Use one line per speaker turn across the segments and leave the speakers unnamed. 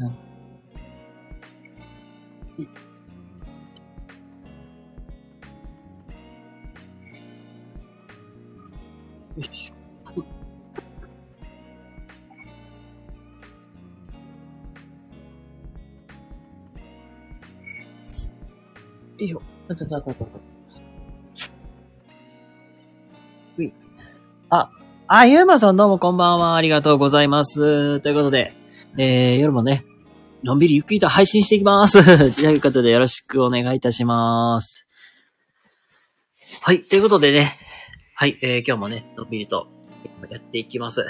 うんよいしょ。よいしょ。たたたたたた。うい。あ、あ、ゆうまさんどうもこんばんは。ありがとうございます。ということで、えー、夜もね、のんびりゆっくりと配信していきます。ということでよろしくお願いいたします。はい、ということでね、はい、えー、今日もね、のんびりとやっていきます。は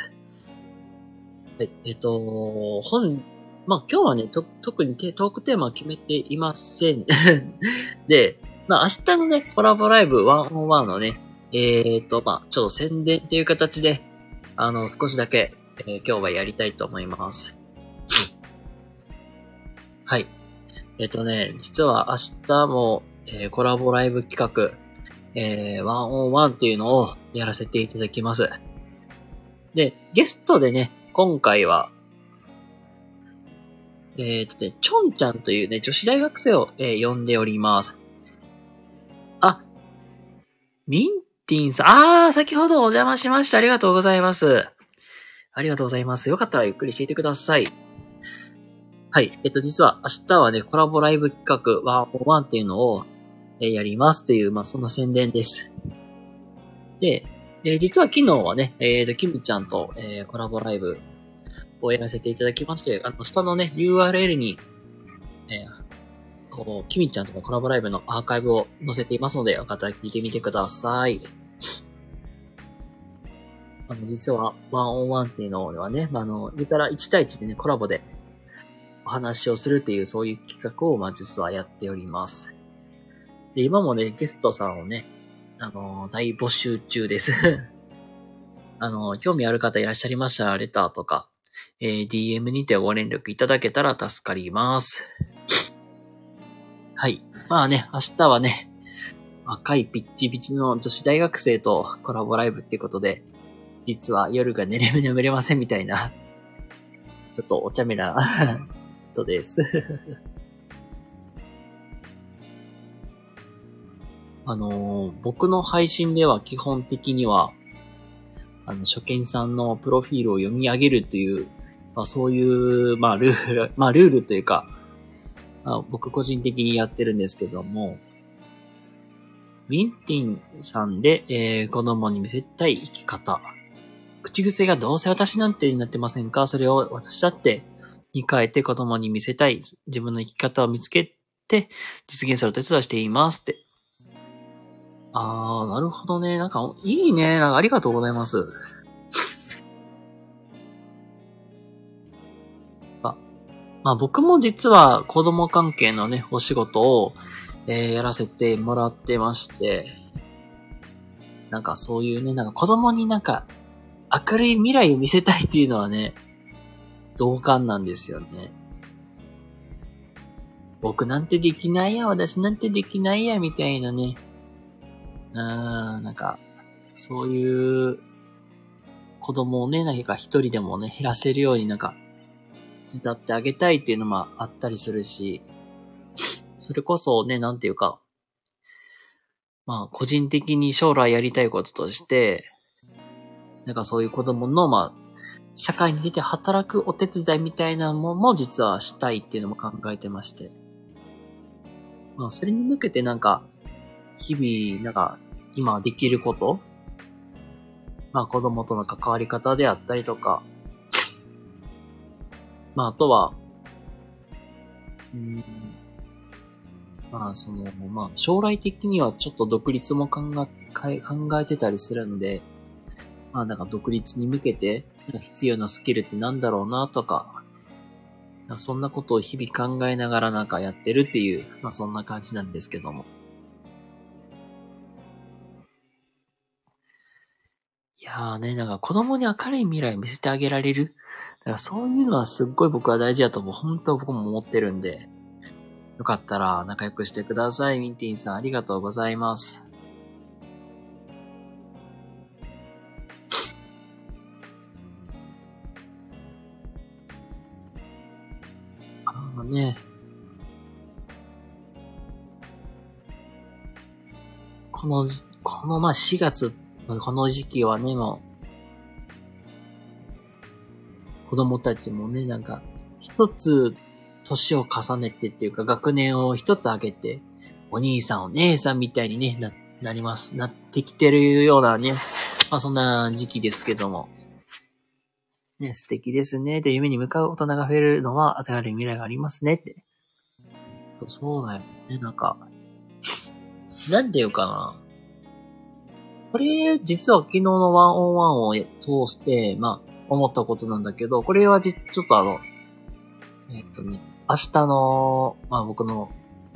い、えっ、と、本、まあ、今日はね、と、特にテトークテーマは決めていません。で、まあ、明日のね、コラボライブ101のね、えっ、と、まあ、ちょっと宣伝っていう形で、あの、少しだけ、えー今日はやりたいと思います。はい。えっ、とね、実は明日も、えーコラボライブ企画、えー、101っていうのをやらせていただきます。で、ゲストでね、今回は、えっ、とね、ちょんちゃんというね、女子大学生を、えー呼んでおります。あ、ミンティンさん、あー、先ほどお邪魔しました。ありがとうございます。ありがとうございます。よかったらゆっくりしていてください。はい。えっと、実は明日はね、コラボライブ企画101っていうのを、えやりますという、まあ、その宣伝です。で、え実は昨日はね、えーと、キムちゃんと、えーコラボライブをやらせていただきまして、あの、下のね、URL に、えーキミちゃんとのコラボライブのアーカイブを載せていますので、よかったら聞いてみてください。あの、実は、101っていうのはね、まあ、あの、言ったら1対1でね、コラボでお話をするっていう、そういう企画を、まあ、実はやっております。で、今もね、ゲストさんをね、あの、大募集中です。あの、興味ある方いらっしゃいましたら、レターとか、えー DM にてご連絡いただけたら助かります。はい。まあね、明日はね、若いピッチピチの女子大学生とコラボライブってことで、実は夜が寝れ眠れませんみたいな、ちょっとお茶目な人です。あのー僕の配信では基本的には、あの、初見さんのプロフィールを読み上げるという、まあそういう、まあルール、まあルールというか、あ、僕個人的にやってるんですけども、ミンティンさんで、えー子供に見せたい生き方。口癖がどうせ私なんてになってませんか？それを私だってに変えて子供に見せたい自分の生き方を見つけて実現するお手伝いしていますって。あー、なるほどね。なんか、いいね。なんかありがとうございます。あ、まあ僕も実は子供関係のね、お仕事を、えーやらせてもらってまして、なんかそういうね、なんか子供になんか明るい未来を見せたいっていうのはね、同感なんですよね。僕なんてできないや、私なんてできないや、みたいなね。うーん、なんか、そういう子供をね、何か一人でもね、減らせるようになんか、手伝ってあげたいっていうのもあったりするし、それこそね、なんていうか、まあ、個人的に将来やりたいこととして、なんかそういう子供の、まあ、社会に出て働くお手伝いみたいなものも実はしたいっていうのも考えてまして。まあ、それに向けてなんか、日々、なんか、今できることまあ、子供との関わり方であったりとか、まあ、あとは、うん、まあ、その、まあ、将来的にはちょっと独立も考、え考えてたりするんで、まあ、なんか独立に向けて、必要なスキルってなんだろうなとか、そんなことを日々考えながらなんかやってるっていう、まあそんな感じなんですけども。いやーね、なんか子供に明るい未来見せてあげられる？だからそういうのはすっごい僕は大事だと思う。本当僕も思ってるんで。よかったら仲良くしてください。ミンティンさんありがとうございます。ね。この、このまあ4月、この時期はね、もう、子供たちもね、なんか、一つ、年を重ねてっていうか、学年を一つ上げて、お兄さんお姉さんみたいにね、な、なります、なってきてるようなね、まあそんな時期ですけども。ね、素敵ですね。で、夢に向かう大人が増えるのは与える未来がありますねって。そうだよね、なんか。なんていうかな。これ、実は昨日のワンオンワンを通して、まあ、思ったことなんだけど、これはじ、ちょっとあの、えっとね、明日の、まあ僕の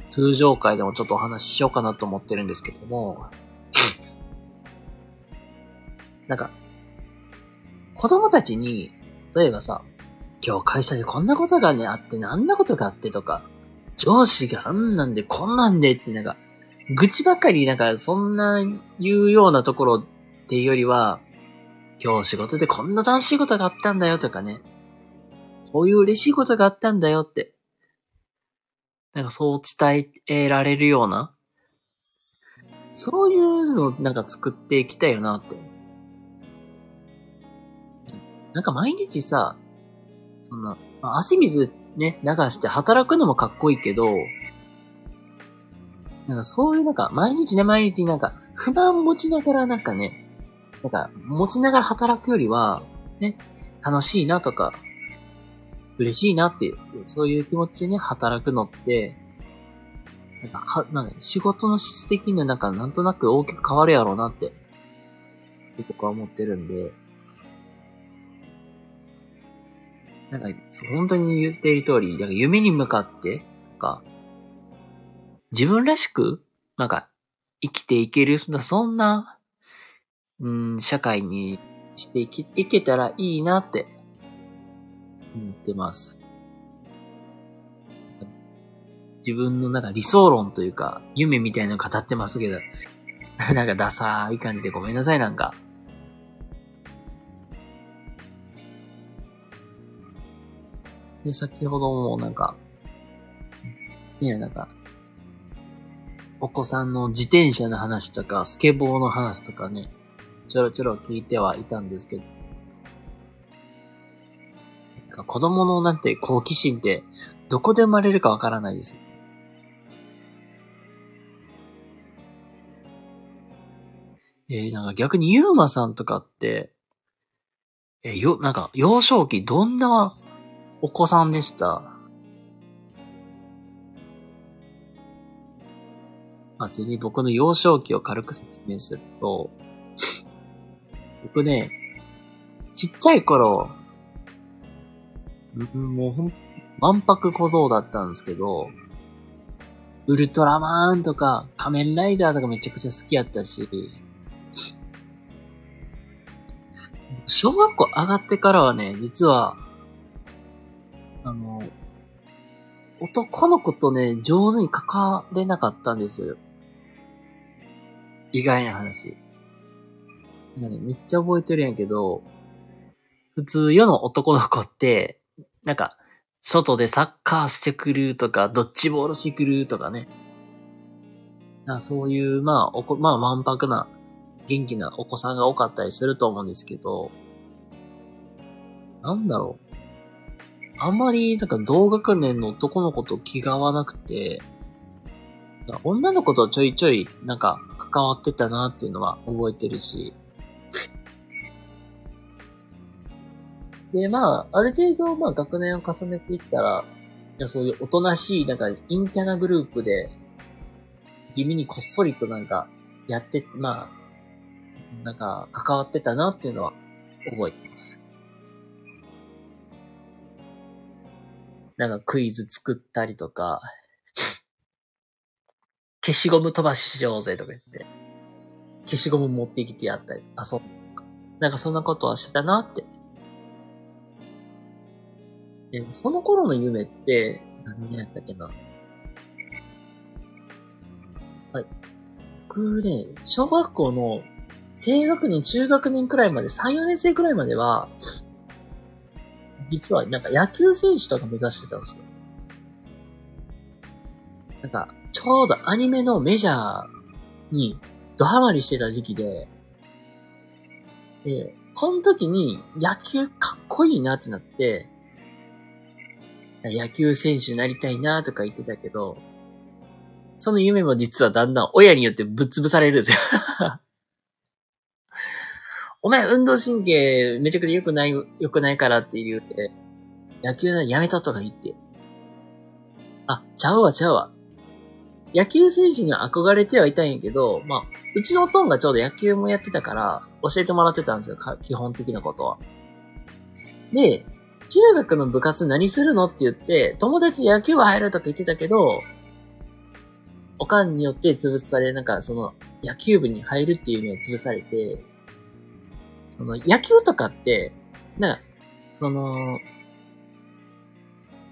通常会でもちょっとお話ししようかなと思ってるんですけども、なんか、子供たちに、例えばさ、今日会社でこんなことがね、あって、あんなことがあってとか、上司があんなんでこんなんでってなんか、愚痴ばかりなんかそんな言うようなところっていうよりは、今日仕事でこんな楽しいことがあったんだよとかね、こういう嬉しいことがあったんだよって、なんかそう伝えられるような、そういうのをなんか作っていきたいよなって。なんか毎日さ、そんな、まあ、汗水ね、流して働くのもかっこいいけど、なんかそういうなんか、毎日ね、毎日なんか、不満持ちながらなんかね、なんか、持ちながら働くよりは、ね、楽しいなとか、嬉しいなっていう、そういう気持ちでね、働くのって、なんか、は、なんか仕事の質的にはなんか、なんとなく大きく変わるやろうなって、僕は思ってるんで、なんか、本当に言っている通り、なんか夢に向かって、なんか、自分らしく、なんか、生きていける、そんな、うん、社会にしていけいけたらいいなって、思ってます。自分のなんか理想論というか、夢みたいなの語ってますけど、なんかダサい感じでごめんなさい、なんか。で、先ほどもなんか、ねなんか、お子さんの自転車の話とか、スケボーの話とかね、ちょろちょろ聞いてはいたんですけど、なんか子供のなんて好奇心って、どこで生まれるかわからないです。えー、なんか逆にユーマさんとかって、えー、よ、なんか幼少期どんなお子さんでした。まあ、次に僕の幼少期を軽く説明すると、僕ね、ちっちゃい頃、もうほん、わんぱく小僧だったんですけど、ウルトラマーンとか仮面ライダーとかめちゃくちゃ好きやったし、小学校上がってからはね、実はあの、男の子とね、上手に関われなかったんですよ。意外な話。なんかね、めっちゃ覚えてるんやけど、普通世の男の子って、なんか、外でサッカーしてくるとか、ドッジボールしてくるとかね。かそういう、まあ、おこ、まあ、わんぱくな、元気なお子さんが多かったりすると思うんですけど、なんだろう。あんまり、なんか同学年の男の子と気が合わなくて、女の子とちょいちょい、なんか、関わってたなっていうのは覚えてるし。で、まあ、ある程度、まあ、学年を重ねていったら、いやそういうおとなしい、なんか、陰キャなグループで、地味にこっそりとなんか、やって、まあ、なんか、関わってたなっていうのは覚えてます。なんかクイズ作ったりとか、消しゴム飛ばししようぜとか言って、消しゴム持ってきてやったり、遊ぶとか。なんかそんなことはしてたなって。でもその頃の夢って、何年やったっけな。はい。僕ね、小学校の低学年、中学年くらいまで、3、4年生くらいまでは、実はなんか野球選手とか目指してたんですよ。なんか、ちょうどアニメのメジャーにドハマりしてた時期で、で、この時に野球かっこいいなってなって、野球選手になりたいなとか言ってたけど、その夢も実はだんだん親によってぶっ潰されるんですよお前運動神経めちゃくちゃ良くない、良くないからって言うて、野球ならやめたとか言って。あ、ちゃうわちゃうわ。野球選手には憧れてはいたんやけど、まあ、うちのおとんがちょうど野球もやってたから、教えてもらってたんですよ、基本的なことは。で、中学の部活何するのって言って、友達野球部入るとか言ってたけど、おかんによって潰され、なんかその野球部に入るっていうのを潰されて、その野球とかって、な、その、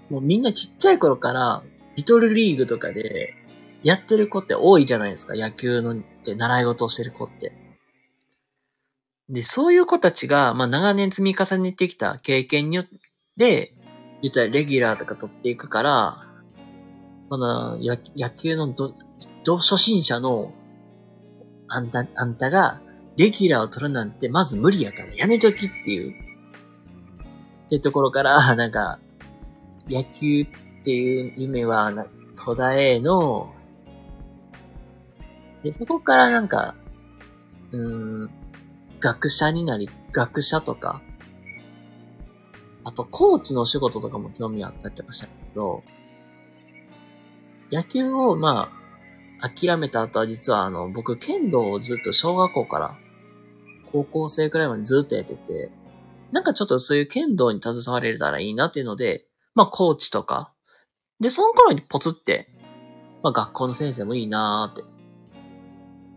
もうみんなちっちゃい頃から、リトルリーグとかで、やってる子って多いじゃないですか。野球のって習い事をしてる子って。で、そういう子たちが、まあ長年積み重ねてきた経験によって、言ったらレギュラーとか取っていくから、その野野球のど、ど初心者のあんた、あんたがレギュラーを取るなんてまず無理やからやめときっていう。ってところから、なんか、野球っていう夢は、戸田への。で、そこからなんか、うん、学者になり、学者とか、あと、コーチのお仕事とかも興味あったりとかしたんだけど、野球を、まあ、諦めた後は実はあの、僕、剣道をずっと小学校から高校生くらいまでずっとやってて、なんかちょっとそういう剣道に携われたらいいなっていうので、まあ、コーチとか、で、その頃にポツって、まあ、学校の先生もいいなーって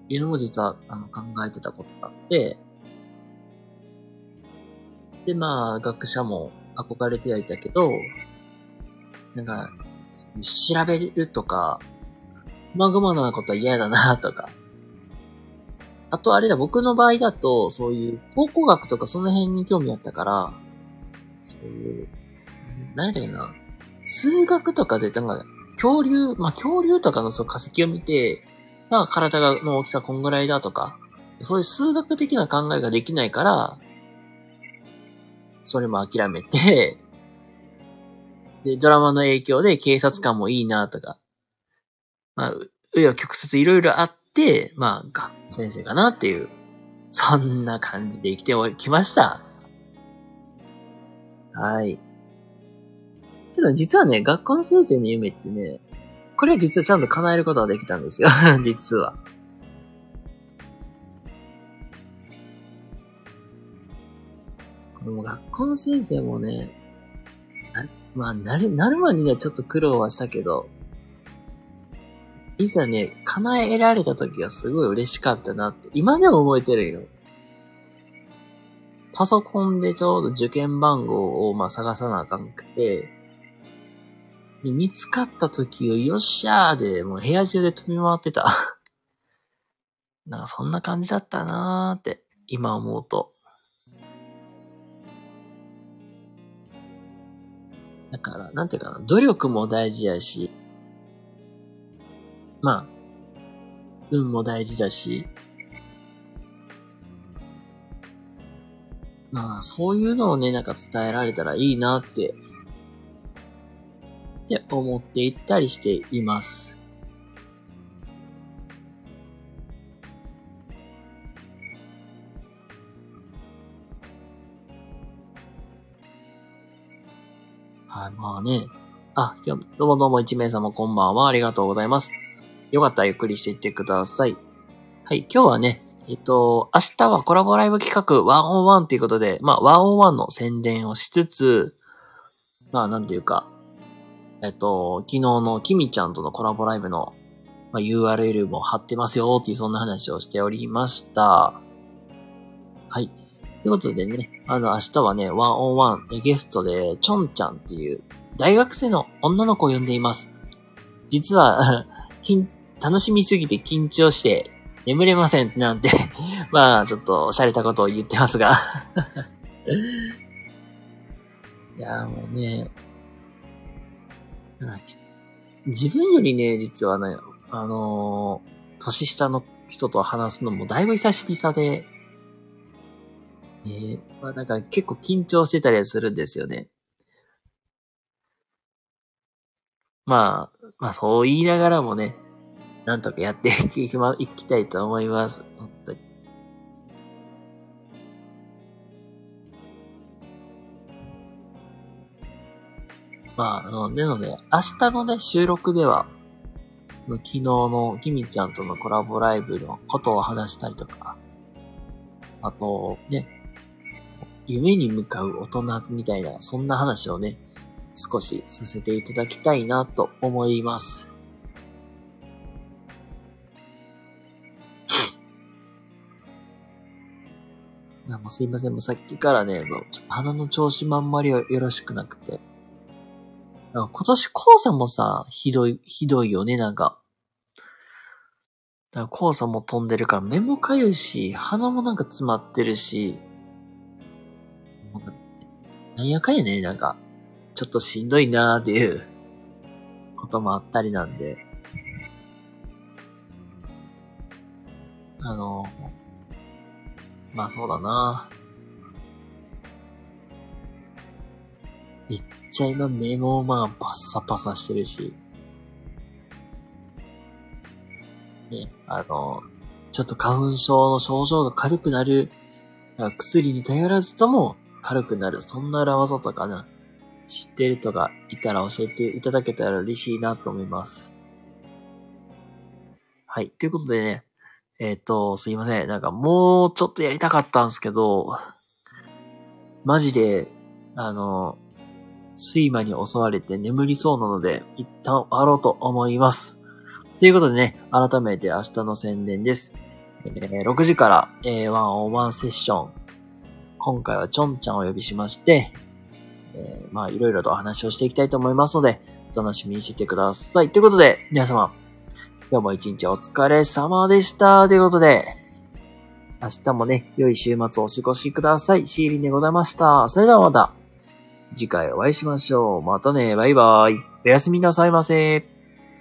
いうのも実はあの考えてたことがあって、で、まあ、学者も憧れてはいたけど、なんか、調べるとか、まぐまなことは嫌だなとか。あとあれだ、僕の場合だと、そういう考古学とかその辺に興味あったから、そういう、何やったっけな、数学とかで、なんか、恐竜、まあ恐竜とかのそう化石を見て、まあ体がの大きさこんぐらいだとか、そういう数学的な考えができないから、それも諦めて、で、ドラマの影響で警察官もいいなとか、まあ、う余曲折いろいろあっ、まあ、学先生かなっていう、そんな感じで生きておきました。はい。けど実はね、学校の先生の夢ってね、これは実はちゃんと叶えることができたんですよ。実は。この学校の先生もね、まあ、なる、なるまでにはちょっと苦労はしたけど、いざね、叶えられた時はすごい嬉しかったなって、今でも覚えてるよ。パソコンでちょうど受験番号をまあ探さなあかんくて、で、見つかった時をよっしゃーで、もう部屋中で飛び回ってた。なんかそんな感じだったなーって、今思うと。だから、なんていうかな、努力も大事やし、まあ、運も大事だし、まあ、そういうのをね、なんか伝えられたらいいなってって思っていったりしています。はい、まあね。あ、今日、どうもどうも1名様こんばんは。ありがとうございます。よかったらゆっくりしていってください。はい、今日はね、えっと、明日はコラボライブ企画101ということで、まあ101の宣伝をしつつ、まあなんていうか、えっと、昨日のキミちゃんとのコラボライブの、まあ、URL も貼ってますよっていうそんな話をしておりました。はい。ということでね、あの、明日はね、ワンオンワンゲストで、チョンちゃんっていう大学生の女の子を呼んでいます。実は、楽しみすぎて緊張して眠れませんなんて。まあ、ちょっと、洒落たことを言ってますが。いや、もうね、自分よりね、実はね、あのー、年下の人と話すのもだいぶ久しぶりさで、えー、まあなんか結構緊張してたりするんですよね。まあ、まあそう言いながらもね、なんとかやっていきま、いきたいと思います。本当に。まあ、あの、なので、明日のね、収録では、昨日のキミちゃんとのコラボライブのことを話したりとか、あと、ね、夢に向かう大人みたいな、そんな話をね、少しさせていただきたいなと思います。いや、もうすいません。もうさっきからね、もう鼻の調子もあんまりよろしくなくて。今年黄砂もさ、ひどい、ひどいよね、なんか。だから黄砂も飛んでるから目もかゆいし、鼻もなんか詰まってるし、なんやかんやね、なんか、ちょっとしんどいなーっていうこともあったりなんで、あの、まあそうだなめっちゃ今目もまあパッサパサしてるし、ね、あの、ちょっと花粉症の症状が軽くなる、薬に頼らずとも軽くなる、そんな裏技とかな、知ってる人がいたら教えていただけたら嬉しいなと思います。はい。ということでね、えっ、ー、と、すいません。なんかもうちょっとやりたかったんですけど、マジで、あの、睡魔に襲われて眠りそうなので、一旦終わろうと思います。ということでね、改めて明日の宣伝です。えー、6時から、えー、ワンオンワンセッション。今回はちょんちゃんをお呼びしまして、えー、まあいろいろとお話をしていきたいと思いますので、お楽しみにしててください。ということで、皆様、今日も一日お疲れ様でした。ということで、明日もね、良い週末をお過ごしください。シーリンでございました。それではまた、次回お会いしましょう。またね、バイバイ。おやすみなさいませ。